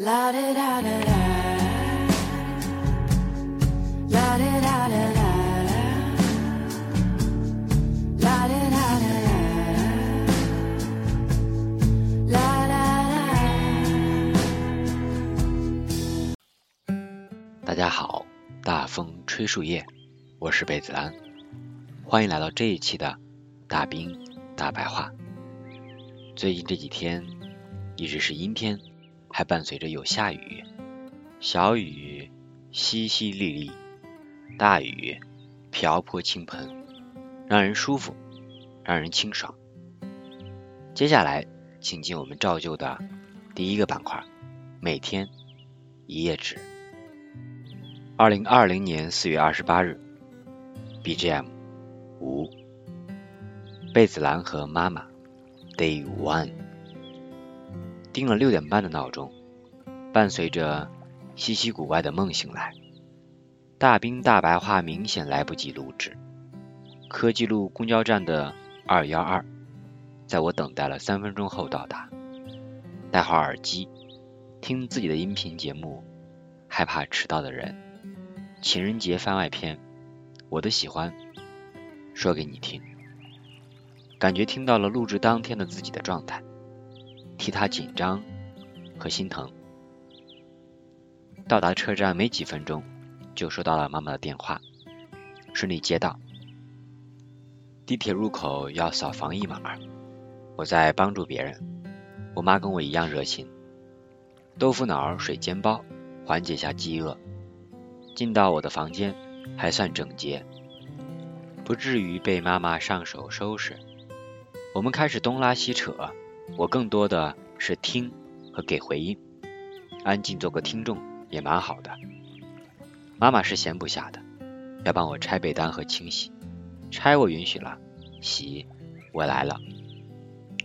La da da da da. La da da da da. La da da da da. La da da. 大家好，大风吹树叶，我是贝子兰，欢迎来到这一期的大兵大白话。最近这几天一直是阴天，还伴随着有下雨，小雨淅淅沥沥，大雨瓢泼倾盆，让人舒服，让人清爽。接下来，请进我们照旧的第一个板块——每天一页纸。二零二零年四月二十八日，BGM 五，贝子兰和妈妈 Day One，定了六点半的闹钟，伴随着稀奇古怪的梦醒来。大兵大白话明显来不及录制，科技路公交站的二幺二，在我等待了三分钟后到达。戴好耳机，听自己的音频节目，害怕迟到的人。情人节番外篇，我的喜欢，说给你听。感觉听到了录制当天的自己的状态，替他紧张和心疼。到达车站没几分钟，就收到了妈妈的电话，顺利接到。地铁入口要扫防疫码，我在帮助别人。我妈跟我一样热心，豆腐脑、水煎包，缓解下饥饿。进到我的房间还算整洁，不至于被妈妈上手收拾。我们开始东拉西扯，我更多的是听和给回应，安静做个听众也蛮好的。妈妈是闲不下的，要帮我拆被单和清洗。拆我允许了，洗我来了。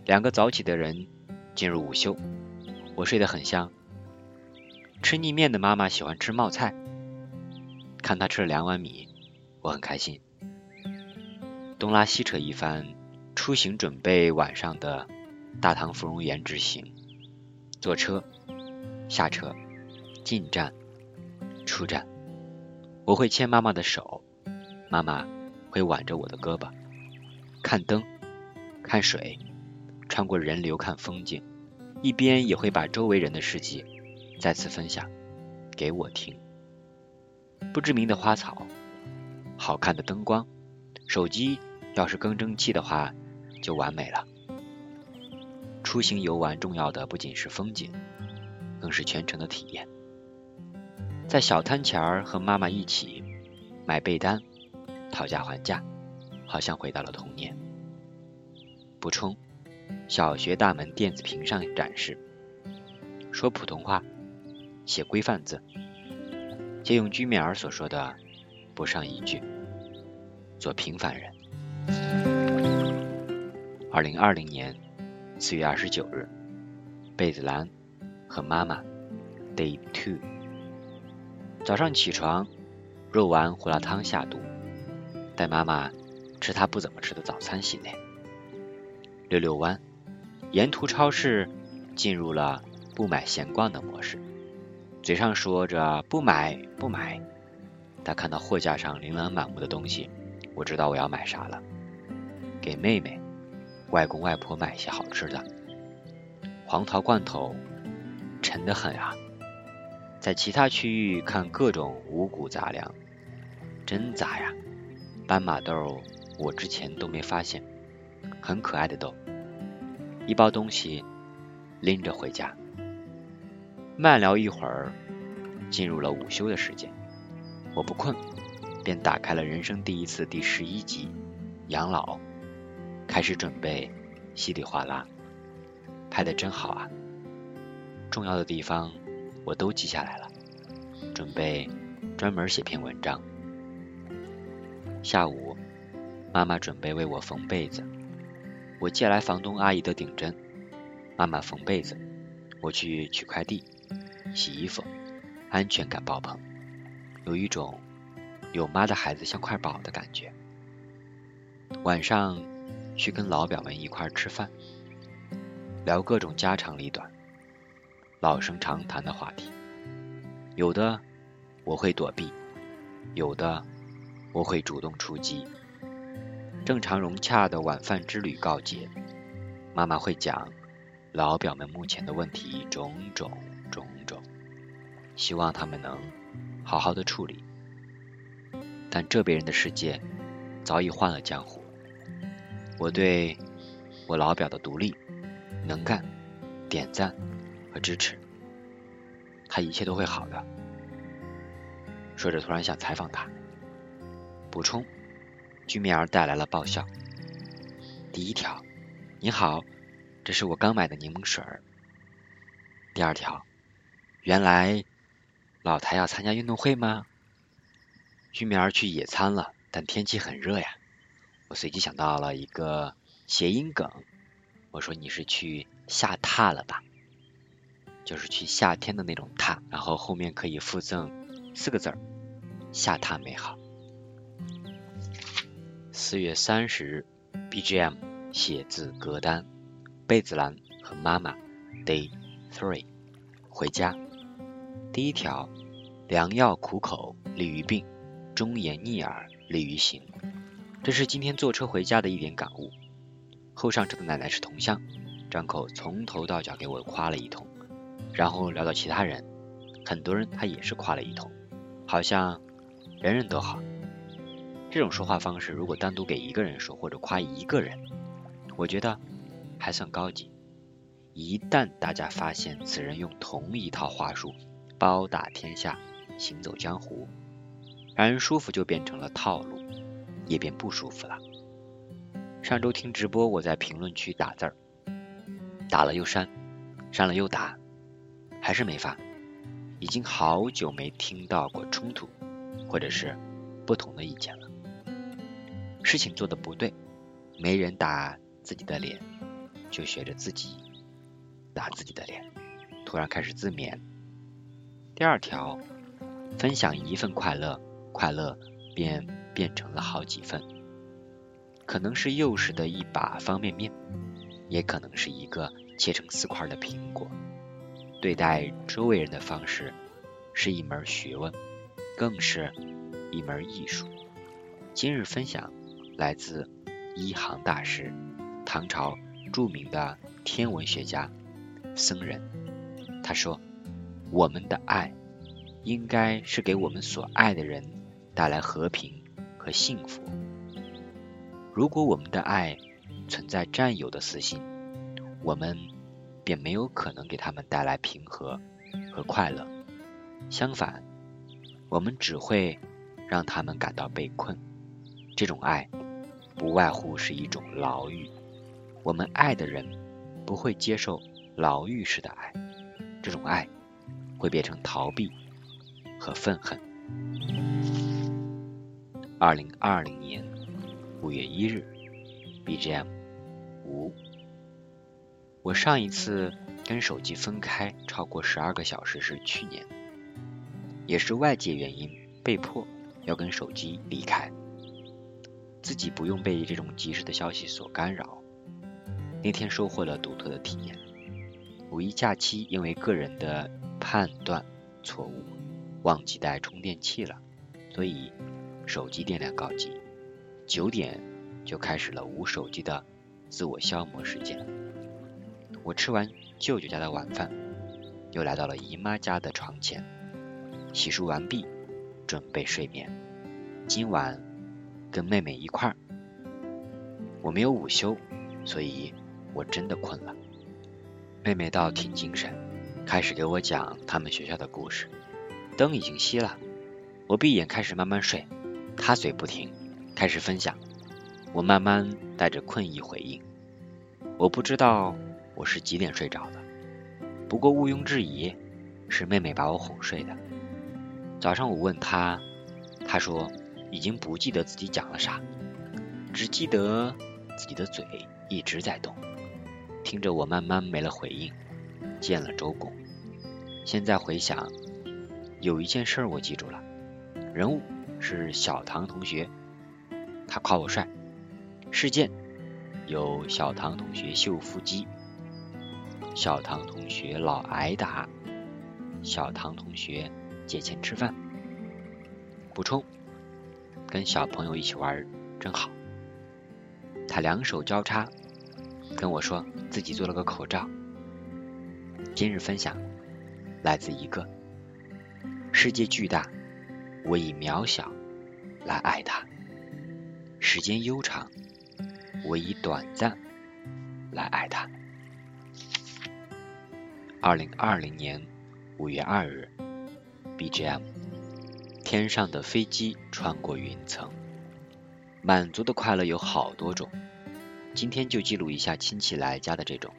两个早起的人进入午休，我睡得很香。吃腻面的妈妈喜欢吃冒菜。看她吃了两碗米，我很开心。东拉西扯一番，出行准备晚上的大唐芙蓉园之行。坐车，下车，进站，出站。我会牵妈妈的手，妈妈会挽着我的胳膊。看灯，看水，穿过人流看风景，一边也会把周围人的事迹再次分享给我听。不知名的花草，好看的灯光，手机要是更争气的话，就完美了。出行游玩重要的不仅是风景，更是全程的体验。在小摊前儿和妈妈一起买被单，讨价还价，好像回到了童年。补充：小学大门电子屏上展示，说普通话，写规范字。借用居米尔所说的“不上一句”，做平凡人。二零二零年四月二十九日，贝子兰和妈妈 Day Two。早上起床，肉丸胡辣汤下肚，带妈妈吃她不怎么吃的早餐系列。溜溜弯，沿途超市进入了不买闲逛的模式。嘴上说着不买不买，但看到货架上琳琅满目的东西，我知道我要买啥了。给妹妹、外公外婆买些好吃的。黄桃罐头沉得很啊！在其他区域看各种五谷杂粮，真杂呀！斑马豆我之前都没发现，很可爱的豆。一包东西拎着回家。慢聊一会儿，进入了午休的时间。我不困，便打开了人生第一次第十一集养老，开始准备稀里哗啦。拍的真好啊！重要的地方我都记下来了，准备专门写篇文章。下午，妈妈准备为我缝被子，我借来房东阿姨的顶针，妈妈缝被子，我去取快递。洗衣服，安全感爆棚，有一种有妈的孩子像块宝的感觉。晚上去跟老表们一块吃饭，聊各种家长里短。老生常谈的话题，有的我会躲避，有的我会主动出击。正常融洽的晚饭之旅告捷，妈妈会讲老表们目前的问题种种种种，希望他们能好好的处理。但这边人的世界早已换了江湖，我对我老表的独立、能干点赞和支持，他一切都会好的。说着，突然想采访他，补充。居米儿带来了爆笑。第一条，你好，这是我刚买的柠檬水儿。第二条，原来老台要参加运动会吗？居米儿去野餐了，但天气很热呀。我随即想到了一个谐音梗，我说你是去下榻了吧？就是去夏天的那种榻，然后后面可以附赠四个字儿：下榻美好。四月三十日，BGM 写字歌单，贝子兰和妈妈，Day Three，回家。第一条，良药苦口利于病，忠言逆耳利于行。这是今天坐车回家的一点感悟。后上车的奶奶是同乡，张口从头到脚给我夸了一通，然后聊到其他人，很多人他也是夸了一通，好像人人都好。这种说话方式，如果单独给一个人说，或者夸一个人，我觉得还算高级。一旦大家发现此人用同一套话术包打天下、行走江湖，让人舒服就变成了套路，也便不舒服了。上周听直播，我在评论区打字儿，打了又删，删了又打，还是没发。已经好久没听到过冲突，或者是不同的意见了。事情做的不对，没人打自己的脸，就学着自己打自己的脸，突然开始自勉。第二条，分享一份快乐，快乐便变成了好几份。可能是幼时的一把方便面，也可能是一个切成四块的苹果。对待周围人的方式，是一门学问，更是一门艺术。今日分享。来自一行大师，唐朝著名的天文学家僧人。他说：“我们的爱应该是给我们所爱的人带来和平和幸福。如果我们的爱存在占有的私心，我们便没有可能给他们带来平和和快乐。相反，我们只会让他们感到被困。这种爱。”不外乎是一种牢狱，我们爱的人不会接受牢狱式的爱，这种爱会变成逃避和愤恨。二零二零年五月一日，BGM 五，我上一次跟手机分开超过十二个小时是去年，也是外界原因被迫要跟手机离开。自己不用被这种及时的消息所干扰。那天收获了独特的体验。五一假期因为个人的判断错误，忘记带充电器了，所以手机电量告急。九点就开始了无手机的自我消磨时间。我吃完舅舅家的晚饭，又来到了姨妈家的床前，洗漱完毕，准备睡眠。今晚。跟妹妹一块儿，我没有午休，所以我真的困了。妹妹倒挺精神，开始给我讲他们学校的故事。灯已经熄了，我闭眼开始慢慢睡，他嘴不停，开始分享。我慢慢带着困意回应。我不知道我是几点睡着的，不过毋庸置疑，是妹妹把我哄睡的。早上我问她，她说。已经不记得自己讲了啥，只记得自己的嘴一直在动，听着我慢慢没了回应，见了周公。现在回想，有一件事我记住了，人物是小唐同学，他夸我帅；事件有小唐同学秀腹肌。小唐同学老挨打，小唐同学借钱吃饭。补充：跟小朋友一起玩真好。他两手交叉跟我说自己做了个口罩。今日分享来自一个世界巨大，我以渺小来爱它；时间悠长，我以短暂来爱它。二零二零年五月二日，BGM。天上的飞机穿过云层，满足的快乐有好多种。今天就记录一下亲戚来家的这种。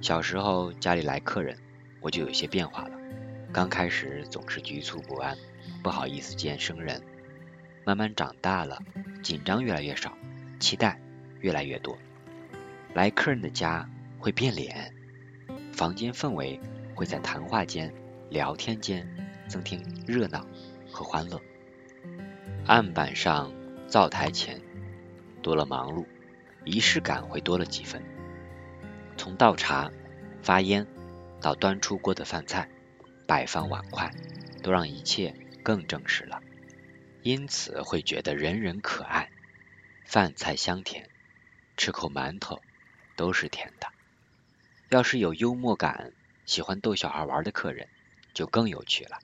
小时候家里来客人，我就有些变化了。刚开始总是局促不安，不好意思见生人。慢慢长大了，紧张越来越少，期待越来越多。来客人的家会变脸，房间氛围会在谈话间、聊天间增添热闹和欢乐。案板上、灶台前多了忙碌，仪式感会多了几分。从倒茶、发烟到端出锅的饭菜、摆放碗筷，都让一切更正式了。因此会觉得人人可爱，饭菜香甜，吃口馒头都是甜的。要是有幽默感、喜欢逗小孩玩的客人，就更有趣了。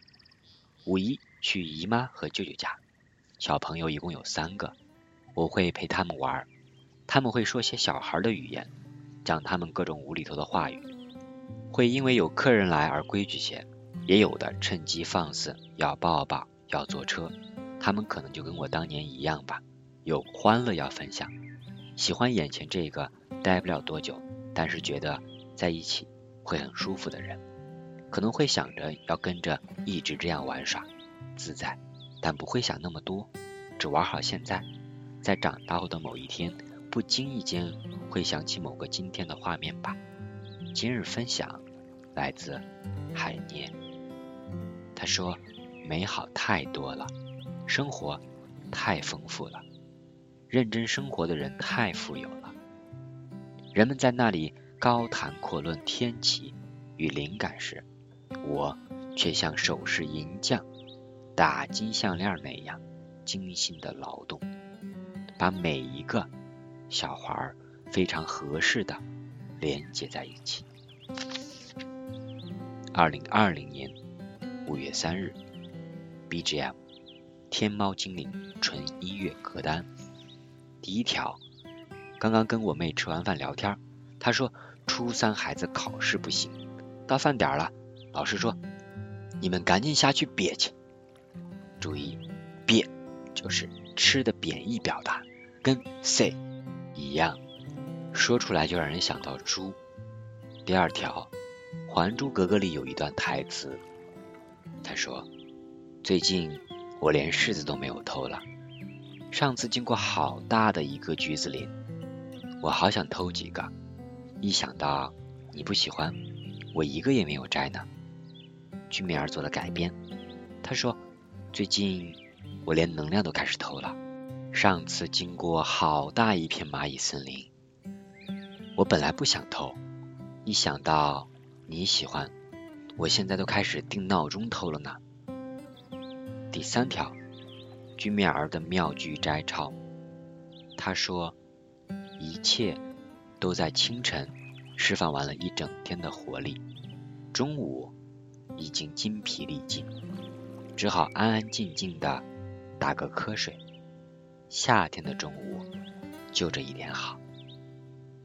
五一去姨妈和舅舅家，小朋友一共有三个，我会陪他们玩，他们会说些小孩的语言，讲他们各种无厘头的话语，会因为有客人来而规矩些，也有的趁机放肆，要抱抱，要坐车。他们可能就跟我当年一样吧，有欢乐要分享，喜欢眼前这个待不了多久，但是觉得在一起会很舒服的人，可能会想着要跟着一直这样玩耍自在，但不会想那么多，只玩好现在，在长大后的某一天，不经意间会想起某个今天的画面吧。今日分享来自海念，他说美好太多了。生活太丰富了，认真生活的人太富有了。人们在那里高谈阔论天气与灵感时，我却像首饰银匠打金项链那样精心的劳动，把每一个小环儿非常合适的连接在一起。二零二零年五月三日，BGM。天猫精灵纯音乐歌单，第一条，刚刚跟我妹吃完饭聊天，她说初三孩子考试不行，到饭点了，老师说你们赶紧下去憋去。注意，憋就是吃的贬义表达，跟 say 一样，说出来就让人想到猪。第二条，《还珠格格》里有一段台词，他说最近。我连柿子都没有偷了。上次经过好大的一个橘子林，我好想偷几个。一想到你不喜欢，我一个也没有摘呢。居米尔做了改编，他说最近我连能量都开始偷了。上次经过好大一片蚂蚁森林，我本来不想偷，一想到你喜欢，我现在都开始定闹钟偷了呢。第三条，居米尔的妙句摘抄。他说：“一切都在清晨释放完了一整天的活力，中午已经筋疲力尽，只好安安静静的打个瞌睡。夏天的中午就这一点好。”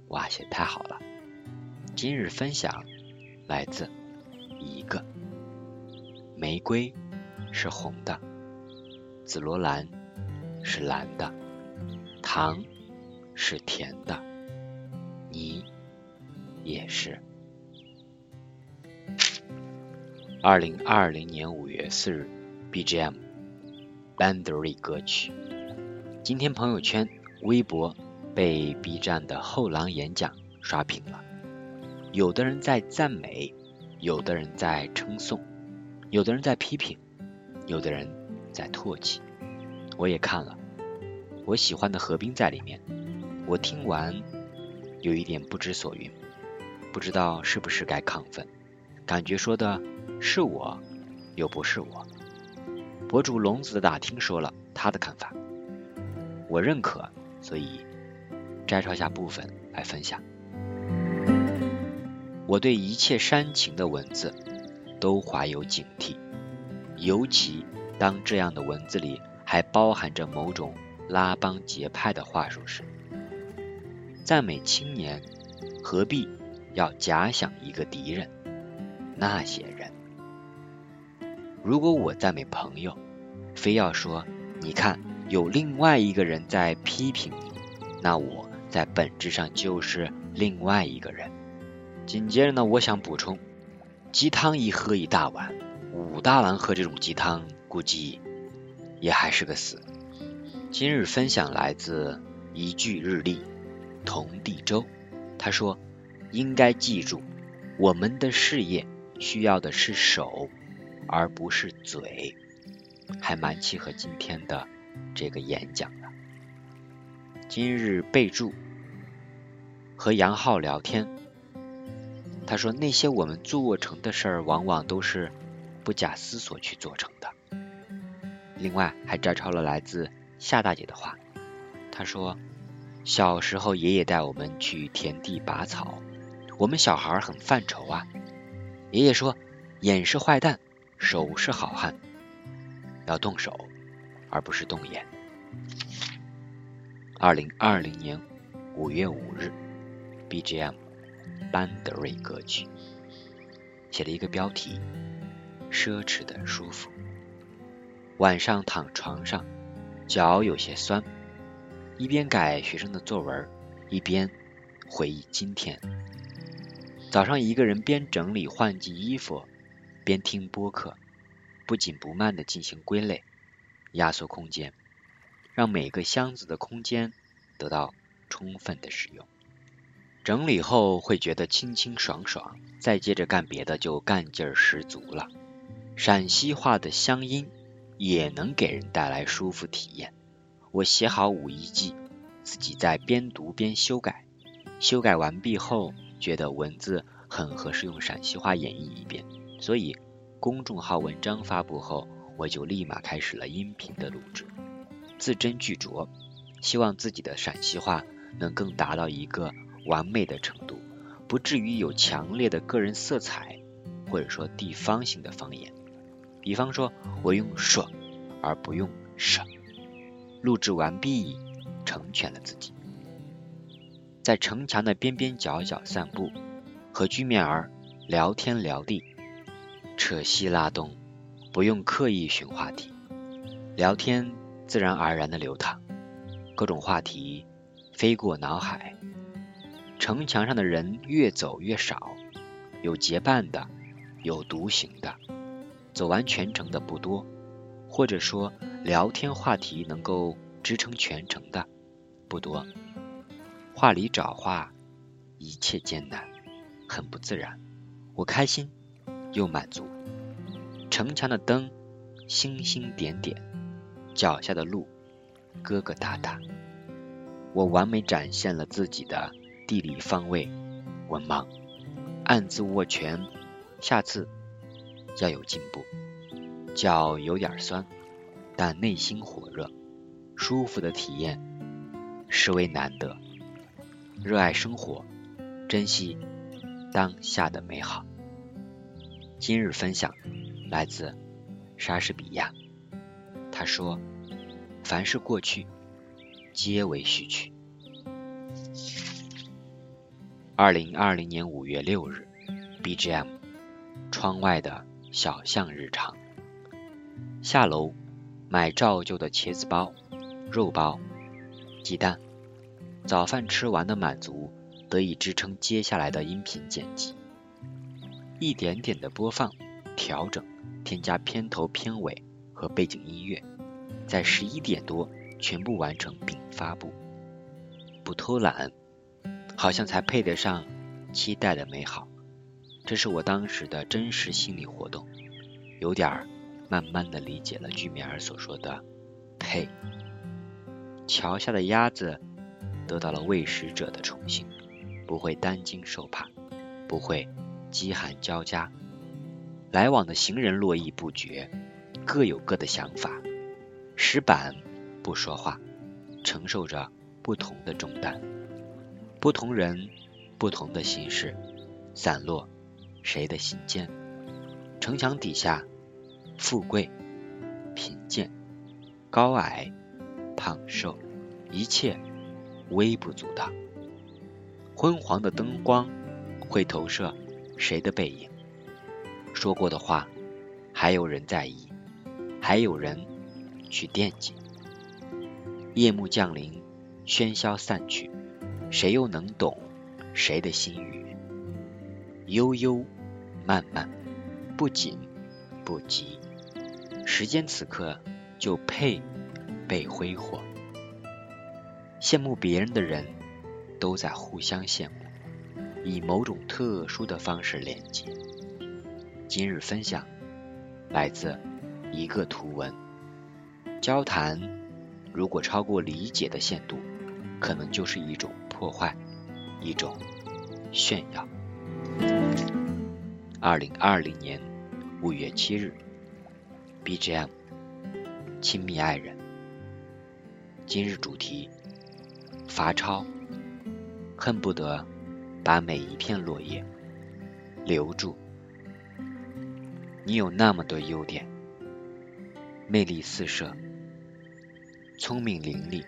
哇，写太好了！今日分享来自一个玫瑰。是红的，紫罗兰是蓝的，糖是甜的，你也是。二零二零年五月四日 bgm bandary 歌曲。今天朋友圈、微博被 B 站的后浪演讲刷屏了，有的人在赞美，有的人在称颂，有的人在批评。有的人在唾弃，我也看了，我喜欢的何冰在里面。我听完有一点不知所云，不知道是不是该亢奋，感觉说的是我，又不是我。博主龙子打听说了他的看法，我认可，所以摘抄下部分来分享。我对一切煽情的文字都怀有警惕，尤其当这样的文字里还包含着某种拉帮结派的话术时。赞美青年，何必要假想一个敌人？那些人，如果我赞美朋友，非要说你看有另外一个人在批评你，那我在本质上就是另外一个人。紧接着呢，我想补充，鸡汤一喝一大碗，武大郎喝这种鸡汤，估计也还是个死。今日分享来自一句日历。童地周，他说：“应该记住，我们的事业需要的是手，而不是嘴。”还蛮契合今天的这个演讲的。今日备注：和杨浩聊天，他说那些我们做成的事儿，往往都是不假思索去做成的。另外，还摘抄了来自夏大姐的话，她说。小时候，爷爷带我们去田地拔草，我们小孩很犯愁啊。爷爷说：“眼是坏蛋，手是好汉，要动手，而不是动眼。”二零二零年五月五日，BGM 班德瑞歌曲，写了一个标题：“奢侈的舒服。”晚上躺床上，脚有些酸。一边改学生的作文，一边回忆今天。早上一个人边整理换季衣服，边听播客，不紧不慢地进行归类、压缩空间，让每个箱子的空间得到充分的使用。整理后会觉得清清爽爽，再接着干别的就干劲儿十足了。陕西话的乡音也能给人带来舒服体验。我写好五一记，自己在边读边修改。修改完毕后，觉得文字很合适用陕西话演绎一遍，所以公众号文章发布后，我就立马开始了音频的录制，字斟句酌，希望自己的陕西话能更达到一个完美的程度，不至于有强烈的个人色彩，或者说地方性的方言。比方说，我用说而不用舍。录制完毕，成全了自己。在城墙的边边角角散步，和居面儿聊天聊地，扯西拉东，不用刻意寻话题，聊天自然而然的流淌，各种话题飞过脑海。城墙上的人越走越少，有结伴的，有独行的，走完全程的不多。或者说，聊天话题能够支撑全程的不多。话里找话，一切艰难，很不自然。我开心又满足。城墙的灯星星点点，脚下的路疙疙瘩瘩。我完美展现了自己的地理方位，文盲，暗自握拳。下次要有进步。脚有点酸，但内心火热，舒服的体验实为难得。热爱生活，珍惜当下的美好。今日分享来自莎士比亚，他说：“凡是过去，皆为序曲。”二零二零年五月六日，BGM，窗外的小巷日常。下楼买照旧的茄子包、肉包、鸡蛋，早饭吃完的满足得以支撑接下来的音频剪辑，一点点的播放、调整、添加片头、片尾和背景音乐，在十一点多全部完成并发布。不偷懒，好像才配得上期待的美好。这是我当时的真实心理活动，有点儿。慢慢的理解了居米尔所说的“配”。桥下的鸭子得到了喂食者的宠幸，不会担惊受怕，不会饥寒交加。来往的行人络绎不绝，各有各的想法。石板不说话，承受着不同的重担。不同人，不同的心事，散落谁的心间？城墙底下，富贵、贫贱、高矮、胖瘦，一切微不足道。昏黄的灯光会投射谁的背影？说过的话，还有人在意，还有人去惦记。夜幕降临，喧嚣散去，谁又能懂谁的心语？悠悠，慢慢，不紧不急。时间此刻就配被挥霍。羡慕别人的人，都在互相羡慕，以某种特殊的方式连接。今日分享来自一个图文。交谈如果超过理解的限度，可能就是一种破坏，一种炫耀。二零二零年五月七日，BGM，亲密爱人。今日主题：罚抄，恨不得把每一片落叶留住。你有那么多优点，魅力四射，聪明伶俐，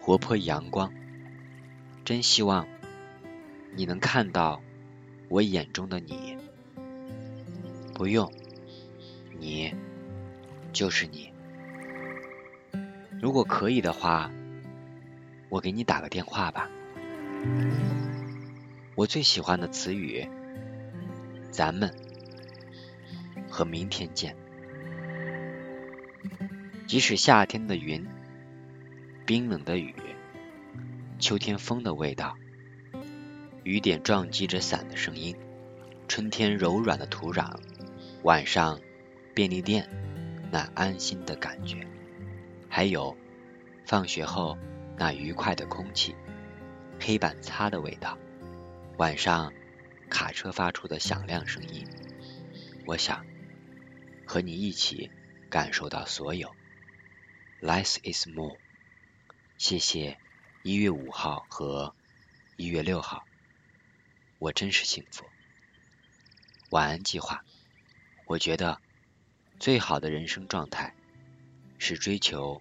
活泼阳光。真希望你能看到我眼中的你。不用，你就是你。如果可以的话，我给你打个电话吧。我最喜欢的词语，咱们。和明天见。即使夏天的云，冰冷的雨，秋天风的味道，雨点撞击着伞的声音，春天柔软的土壤，晚上便利店那安心的感觉，还有放学后那愉快的空气，黑板擦的味道，晚上卡车发出的响亮声音，我想。和你一起感受到所有，less is more。谢谢一月五号和一月六号，我真是幸福。晚安计划，我觉得最好的人生状态是追求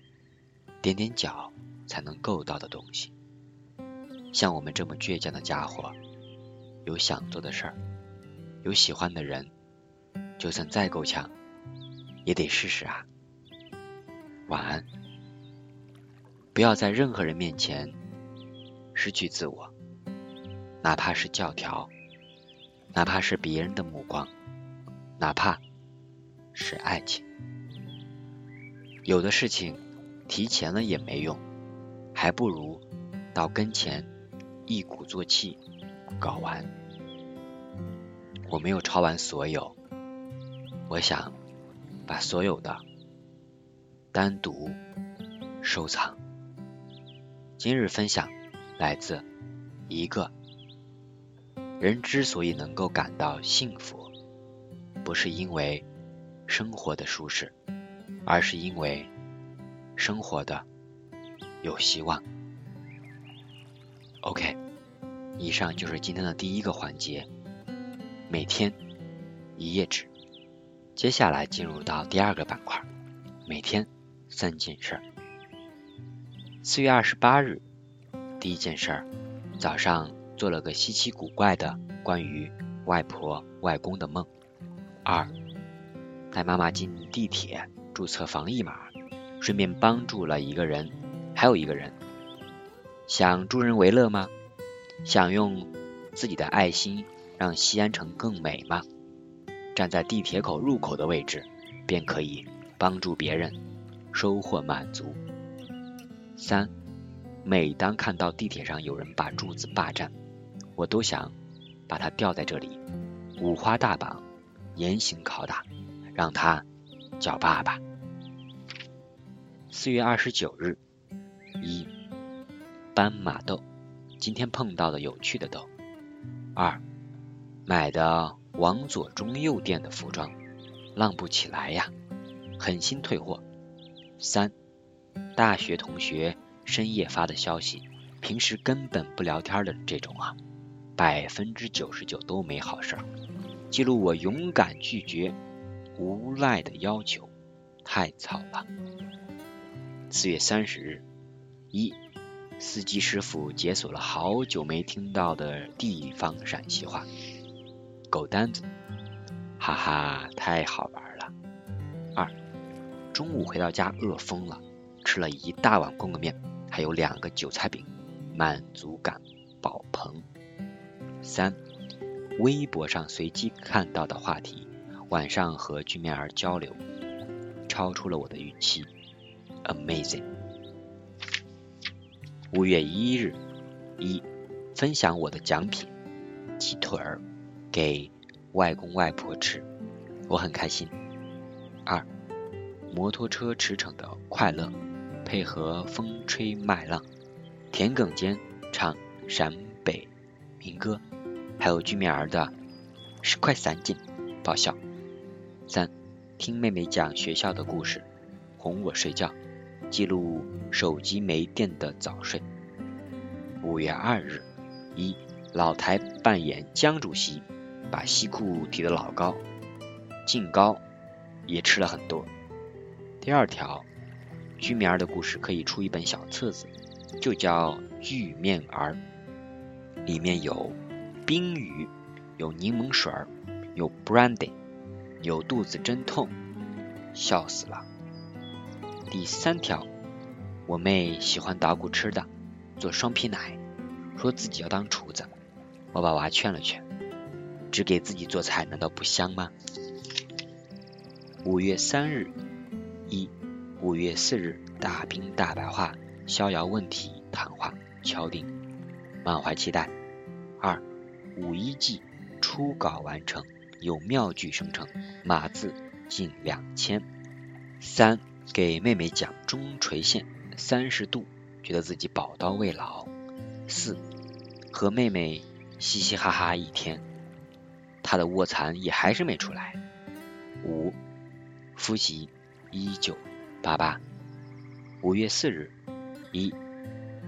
踮踮脚才能够到的东西。像我们这么倔强的家伙，有想做的事儿，有喜欢的人，就算再够呛。也得试试啊！晚安。不要在任何人面前失去自我，哪怕是教条，哪怕是别人的目光，哪怕是爱情。有的事情提前了也没用，还不如到跟前一鼓作气搞完。我没有抄完所有，我想。把所有的单独收藏。今日分享来自一个人之所以能够感到幸福，不是因为生活的舒适，而是因为生活的有希望。OK，以上就是今天的第一个环节，每天一页纸。接下来进入到第二个板块，每天三件事。四月二十八日，第一件事，早上做了个稀奇古怪的关于外婆外公的梦。二，带妈妈进地铁注册防疫码，顺便帮助了一个人，还有一个人。想助人为乐吗？想用自己的爱心让西安城更美吗？站在地铁口入口的位置，便可以帮助别人，收获满足。三，每当看到地铁上有人把柱子霸占，我都想把它吊在这里，五花大绑，严刑拷打，让他叫爸爸。四月二十九日，一，斑马豆，今天碰到的有趣的豆。二，买的往左中右店的服装，浪不起来呀，狠心退货。三，大学同学深夜发的消息，平时根本不聊天的这种啊，百分之九十九都没好事儿。记录我勇敢拒绝无赖的要求，太草了。四月三十日，一，司机师傅解锁了好久没听到的地方陕西话，狗单子，哈哈，太好玩了。二，中午回到家饿疯了，吃了一大碗公个面，还有两个韭菜饼，满足感爆棚。三。微博上随机看到的话题，晚上和居面儿交流，超出了我的预期，amazing。五月一日，一分享我的奖品，鸡腿儿给外公外婆吃，我很开心。二摩托车驰骋的快乐，配合风吹麦浪，田埂间唱陕北民歌。还有居面儿的十块散锦，爆笑。三，听妹妹讲学校的故事，哄我睡觉，记录手机没电的早睡。五月二日，一老台扮演江主席，把西裤提得老高，净高也吃了很多。第二条，居面儿的故事可以出一本小册子，就叫居面儿，里面有。冰雨，有柠檬水儿，有 brandy，有肚子真痛，笑死了。第三条，我妹喜欢捣鼓吃的，做双皮奶，说自己要当厨子，我把娃劝了劝，只给自己做菜难道不香吗？五月三日，一，五月四日，大兵大白话逍遥问题谈话敲定，满怀期待。二。五一季初稿完成，有妙句生成，码字近两千。三给妹妹讲中垂线三十度，觉得自己宝刀未老。四和妹妹嘻嘻哈哈一天，她的卧蚕也还是没出来。五复习一九八八。五月四日，一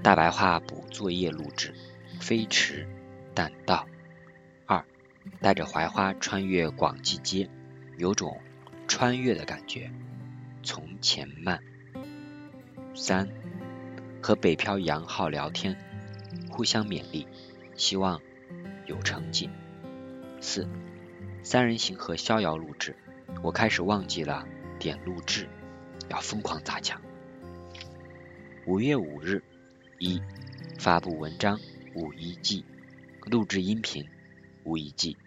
大白话补作业录制，飞驰但到。二带着槐花穿越广济街，有种穿越的感觉。从前慢。三，和北漂杨浩聊天，互相勉励，希望有成绩。四，三人行和逍遥录制，我开始忘记了点录制，要疯狂砸墙。五月五日，一发布文章五一季，录制音频。五一季。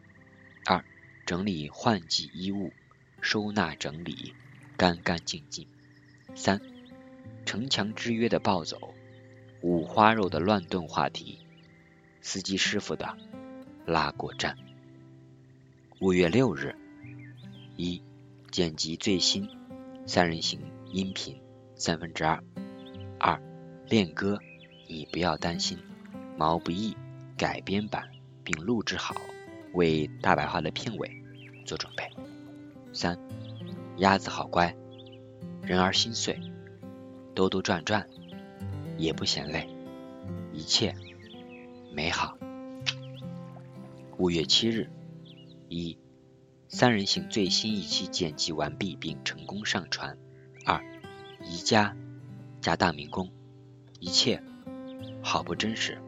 二、整理换季衣物，收纳整理，干干净净。三、城墙之约的暴走，五花肉的乱炖话题，司机师傅的拉过站。五月六日，一、剪辑最新三人行音频三分之二。二、练歌，你不要担心，毛不易改编版并录制好。为大白话的片尾做准备。三，鸭子好乖，人儿心碎，兜兜转转也不嫌累，一切美好。五月七日，一，三人行最新一期剪辑完毕并成功上传。二，宜家加大明宫，一切好不真实，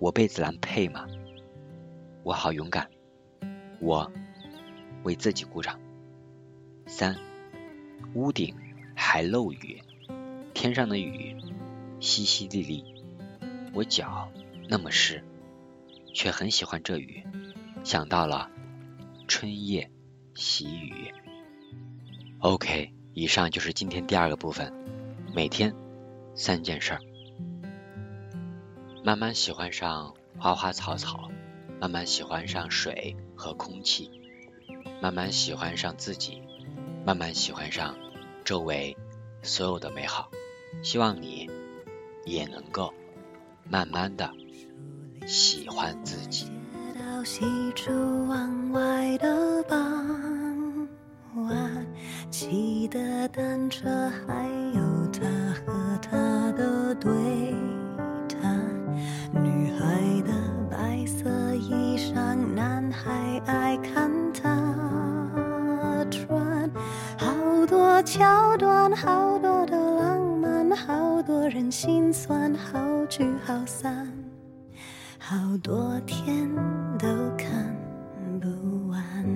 我被子兰配吗？我好勇敢，我为自己鼓掌。三，屋顶还漏雨，天上的雨淅淅沥沥，我脚那么湿，却很喜欢这雨，想到了春夜喜雨。OK，以上就是今天第二个部分，每天三件事儿，慢慢喜欢上花花草草。慢慢喜欢上水和空气，慢慢喜欢上自己，慢慢喜欢上周围所有的美好。希望你也能够慢慢的喜欢自己。西出望外的傍晚，骑的单车，还有他和他的对谈。女孩的白色衣裳，男孩爱看她穿。好多桥段，好多的浪漫，好多人心酸，好聚好散。好多天都看不完。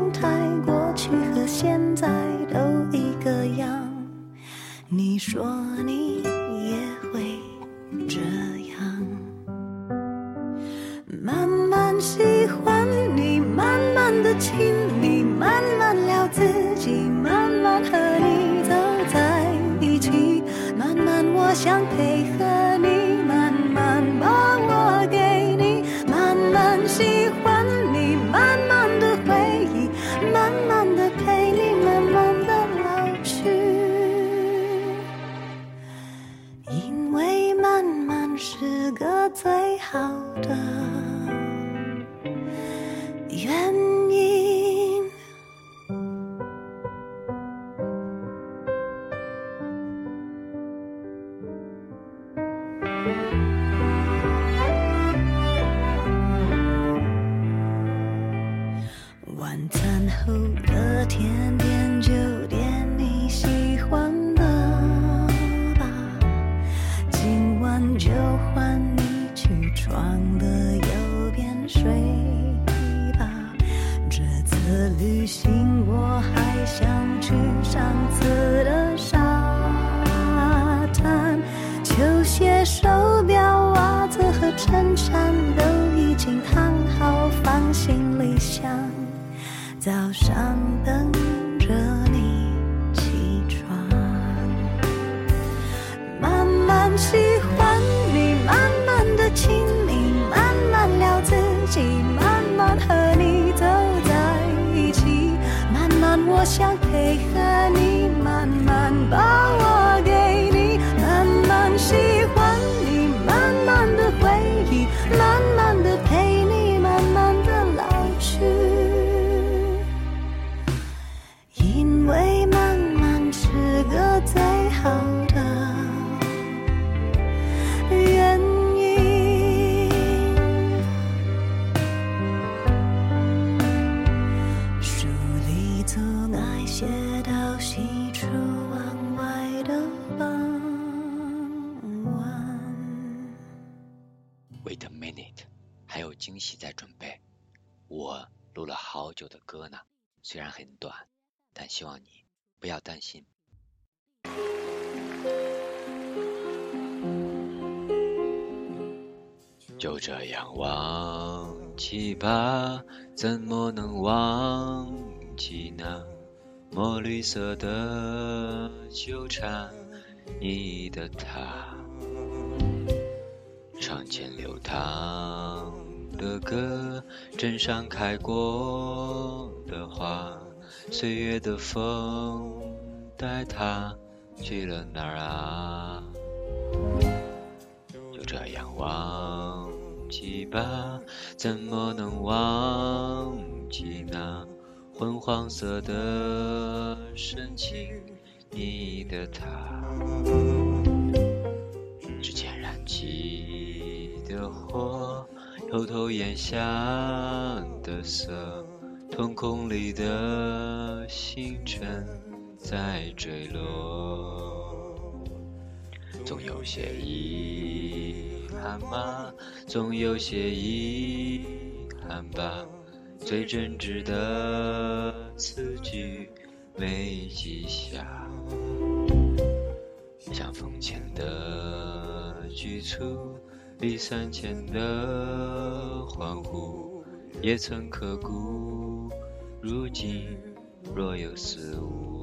你说你也会这样，慢慢喜欢你，慢慢的亲密，慢慢聊自己，慢慢和你走在一起，慢慢我想陪都已经烫好，放行李箱。早上等着你起床，慢慢喜欢你，慢慢的亲密，慢慢聊自己，慢慢和你走在一起，慢慢我想配合你，慢慢把久的歌呢，虽然很短，但希望你不要担心。就这样忘记吧，怎么能忘记呢？墨绿色的纠缠，你的他。窗前流淌的歌，枕上开过的花，岁月的风带它去了哪儿啊？就这样忘记吧，怎么能忘记那昏黄色的深情？你的他。之前燃起的火，偷偷咽下的涩，瞳孔里的星辰在坠落。总有些遗憾吗？总有些遗憾吧。最真挚的词句没记下。像从前的局促，离散前的欢呼，也曾刻骨如今若有似无。